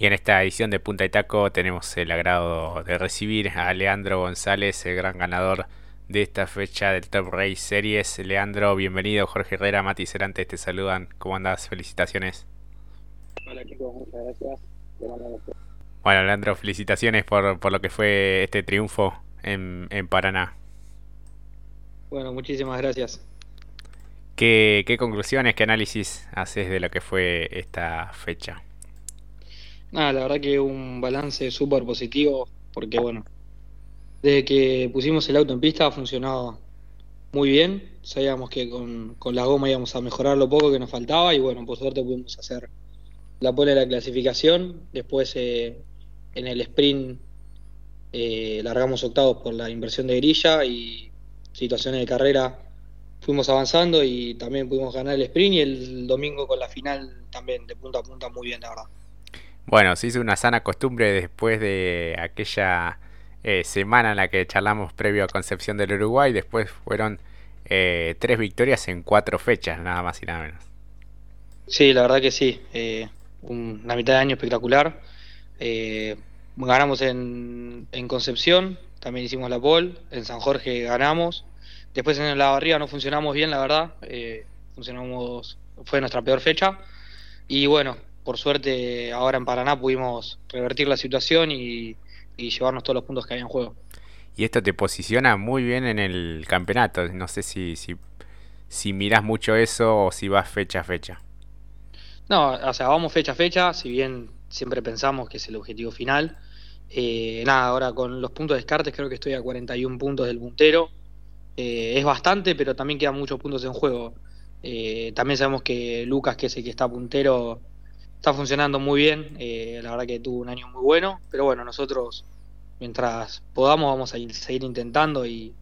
Y en esta edición de Punta y Taco tenemos el agrado de recibir a Leandro González, el gran ganador de esta fecha del Top Race Series. Leandro, bienvenido. Jorge Herrera, Mati Cerantes te saludan. ¿Cómo andas? Felicitaciones. Hola chicos, muchas gracias. Bueno, Leandro, felicitaciones por, por lo que fue este triunfo en, en Paraná. Bueno, muchísimas gracias. ¿Qué, ¿Qué conclusiones, qué análisis haces de lo que fue esta fecha? Nada, la verdad que un balance súper positivo, porque bueno, desde que pusimos el auto en pista ha funcionado muy bien. Sabíamos que con, la goma íbamos a mejorar lo poco que nos faltaba y bueno, por suerte pudimos hacer la pole de la clasificación. Después eh, en el sprint eh, largamos octavos por la inversión de grilla y situaciones de carrera fuimos avanzando y también pudimos ganar el sprint y el domingo con la final también de punta a punta muy bien, la verdad. Bueno, se hizo una sana costumbre después de aquella eh, semana en la que charlamos previo a Concepción del Uruguay. Después fueron eh, tres victorias en cuatro fechas, nada más y nada menos. Sí, la verdad que sí. Eh, una mitad de año espectacular. ganamos en, en, Concepción, también hicimos la pole. En San Jorge ganamos. Después en la barriga no funcionamos bien, la verdad. funcionamos, fue nuestra peor fecha. Y bueno, por suerte ahora en Paraná pudimos revertir la situación y, llevarnos todos los puntos que hay en juego. Y esto te posiciona muy bien en el campeonato. No sé si, si, si mirás mucho eso o si vas fecha a fecha. No, o sea, vamos fecha a fecha, si bien siempre pensamos que es el objetivo final. Eh, nada, ahora con los puntos de descartes creo que estoy a 41 puntos del puntero. Eh, es bastante, pero también quedan muchos puntos en juego. Eh, también sabemos que Lucas, que es el que está puntero, está funcionando muy bien. Eh, la verdad que tuvo un año muy bueno. Pero bueno, nosotros, mientras podamos, vamos a seguir intentando y,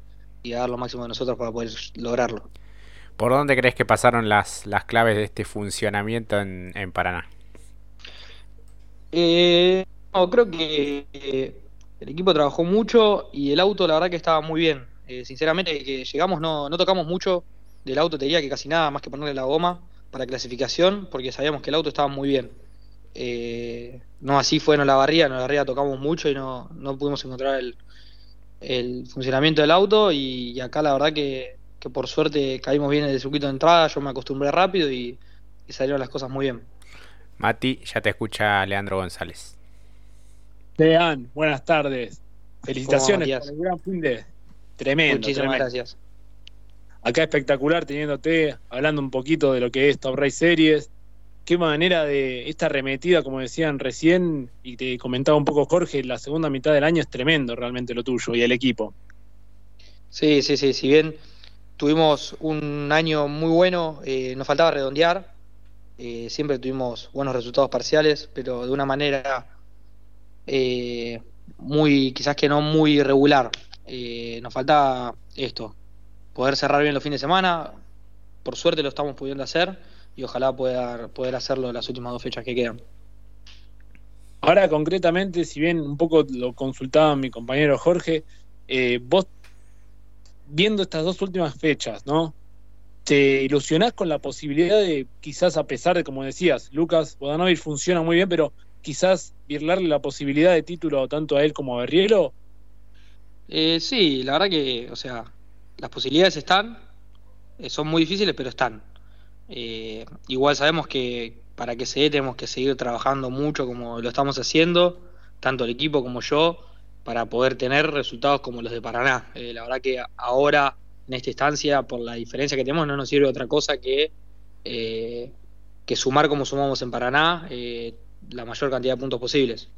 dar lo máximo de nosotros para poder lograrlo. ¿Por dónde crees que pasaron las, las claves de este funcionamiento en, en Paraná? Eh, no, creo que eh, el equipo trabajó mucho y el auto la verdad que estaba muy bien. sinceramente, que llegamos no, no tocamos mucho del auto, te diría que casi nada más que ponerle la goma para clasificación porque sabíamos que el auto estaba muy bien. Eh, no así fue en la barría, en la barría tocamos mucho y no, no pudimos encontrar el, el, funcionamiento del auto y, acá la verdad que, que, por suerte caímos bien en el circuito de entrada, yo me acostumbré rápido y, salieron las cosas muy bien. Mati, ya te escucha Leandro González. Lean, buenas tardes. Felicitaciones por el gran fin de tremendo. Muchísimas gracias acá espectacular teniéndote, hablando un poquito de lo que es Top Race Series. Qué manera de esta arremetida, como decían recién, y te comentaba un poco Jorge, la segunda mitad del año es tremendo realmente lo tuyo y el equipo. Sí, sí, sí, si bien tuvimos un año muy bueno, eh, nos faltaba redondear, eh, siempre tuvimos buenos resultados parciales, pero de una manera eh, muy, quizás que no muy regular. nos faltaba esto, poder cerrar bien los fines de semana. Por suerte lo estamos pudiendo hacer y ojalá poder, poder hacerlo las últimas dos fechas que quedan. Ahora concretamente, si bien un poco lo consultaba mi compañero Jorge, eh, vos viendo estas dos últimas fechas, ¿no? ¿Te ilusionás con la posibilidad de quizás a pesar de, como decías, Lucas Bodanovich funciona muy bien, pero quizás virlarle la posibilidad de título tanto a él como a Berrielo? Eh, sí, la verdad que, o sea, las posibilidades están, eh, son muy difíciles, pero están. Eh, igual sabemos que para que se dé tenemos que seguir trabajando mucho como lo estamos haciendo, tanto el equipo como yo, para poder tener resultados como los de Paraná. Eh, la verdad que ahora, en esta instancia, por la diferencia que tenemos, no nos sirve otra cosa que, que sumar como sumamos en Paraná la mayor cantidad de puntos posibles.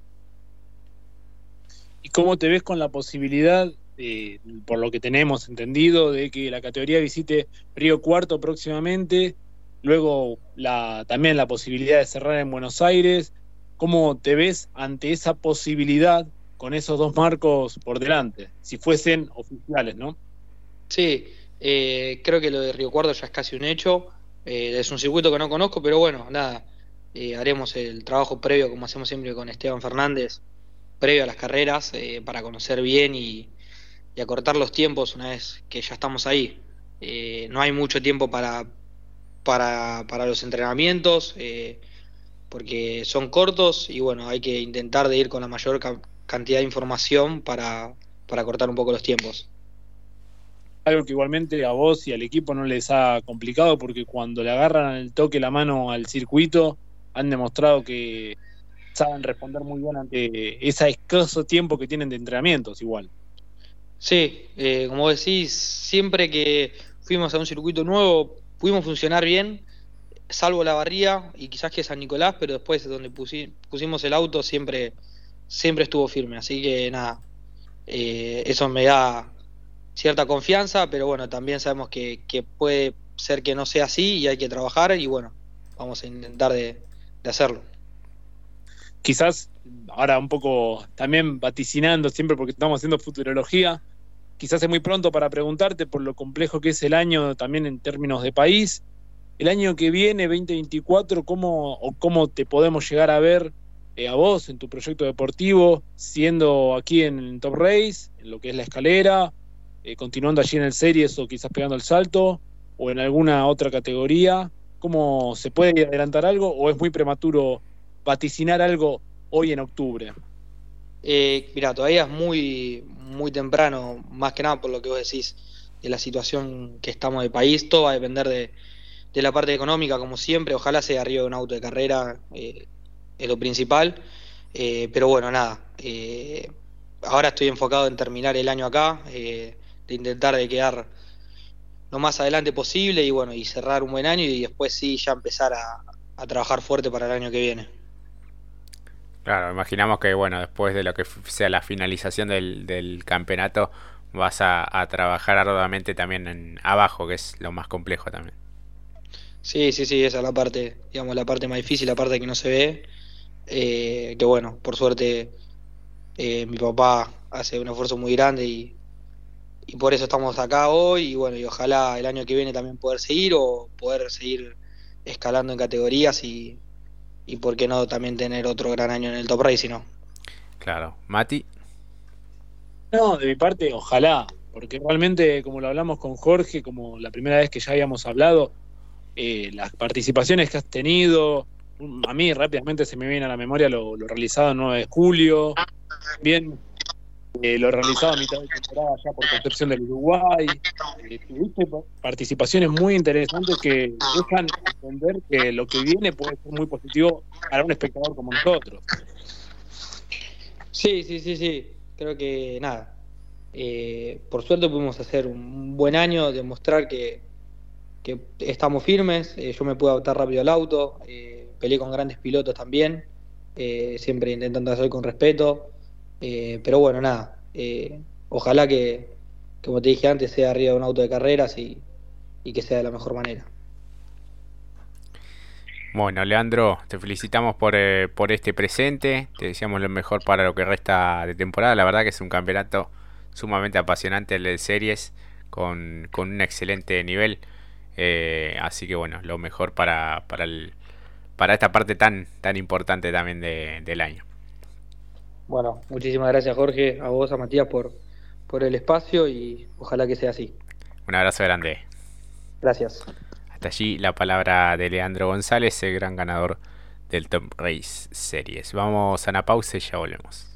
¿Y cómo te ves con la posibilidad eh, por lo que tenemos entendido, de que la categoría visite Río Cuarto próximamente, luego la, también la posibilidad de cerrar en Buenos Aires. ¿Cómo te ves ante esa posibilidad con esos dos marcos por delante, si fuesen oficiales, no? Sí, eh, creo que lo de Río Cuarto ya es casi un hecho. Eh, es un circuito que no conozco, pero bueno, nada, haremos el trabajo previo, como hacemos siempre con Esteban Fernández, previo a las carreras, para conocer bien y, y acortar los tiempos una vez que ya estamos ahí. Eh, no hay mucho tiempo para, para, para los entrenamientos. Eh, porque son cortos y bueno, hay que intentar de ir con la mayor cantidad de información para, para cortar un poco los tiempos. Algo que igualmente a vos y al equipo no les ha complicado porque cuando le agarran el toque la mano al circuito han demostrado que saben responder muy bien ante ese escaso tiempo que tienen de entrenamientos igual. Sí, eh, como decís, siempre que fuimos a un circuito nuevo pudimos funcionar bien, salvo la barría y quizás que San Nicolás, pero después donde pusimos el auto siempre, siempre estuvo firme. Así que nada, eh, eso me da cierta confianza, pero bueno, también sabemos que, puede ser que no sea así y hay que trabajar y bueno, vamos a intentar de, hacerlo. Quizás ahora un poco también vaticinando siempre porque estamos haciendo futurología, quizás es muy pronto para preguntarte por lo complejo que es el año también en términos de país. El año que viene, 2024, ¿cómo, o cómo te podemos llegar a ver eh, a vos en tu proyecto deportivo, siendo aquí en Top Race, en lo que es la escalera, eh, continuando allí en el Series o quizás pegando el salto, o en alguna otra categoría? ¿Cómo se puede adelantar algo o es muy prematuro vaticinar algo hoy en octubre? Eh, mira, todavía es muy, muy temprano, más que nada por lo que vos decís de la situación que estamos de país. Todo va a depender de, la parte económica, como siempre. Ojalá sea arriba de un auto de carrera, eh, es lo principal. Eh, pero bueno, nada. Eh, ahora estoy enfocado en terminar el año acá, de intentar de quedar lo más adelante posible y bueno, y cerrar un buen año y después sí ya empezar a trabajar fuerte para el año que viene. Claro, imaginamos que bueno, después de lo que sea la finalización del, campeonato, vas a, trabajar arduamente también en abajo, que es lo más complejo también. Sí, sí, sí, esa es la parte, digamos, la parte más difícil, la parte que no se ve. Eh, que bueno, por suerte eh, mi papá hace un esfuerzo muy grande y, y por eso estamos acá hoy y bueno, y ojalá el año que viene también poder seguir o poder seguir escalando en categorías y, y por qué no también tener otro gran año en el Top Race, ¿no? Claro. Mati. No, de mi parte, ojalá, porque realmente, como lo hablamos con Jorge, como la primera vez que ya habíamos hablado, eh, las participaciones que has tenido, a mí rápidamente se me viene a la memoria lo, realizado el 9 de julio, bien eh, lo realizado a mitad de temporada ya por Concepción del Uruguay. Eh, tuviste participaciones muy interesantes que dejan entender que lo que viene puede ser muy positivo para un espectador como nosotros. Sí, sí, sí, sí. Creo que nada. Eh, por suerte pudimos hacer un buen año, demostrar que, que estamos firmes. yo me pude adaptar rápido al auto, peleé con grandes pilotos también, siempre intentando hacer con respeto. Eh, pero bueno, nada. Eh, ojalá que, como te dije antes, sea arriba de un auto de carreras y, que sea de la mejor manera. Bueno, Leandro, te felicitamos por, eh, por este presente. Te deseamos lo mejor para lo que resta de temporada. La verdad que es un campeonato sumamente apasionante el de series con, un excelente nivel. así que bueno, lo mejor para, para, el, para esta parte tan, tan importante también del año. Bueno, muchísimas gracias Jorge, a vos, a Matías por, por el espacio y ojalá que sea así. Un abrazo grande. Gracias. Hasta allí la palabra de Leandro González, el gran ganador del Top Race Series. Vamos a una pausa y ya volvemos.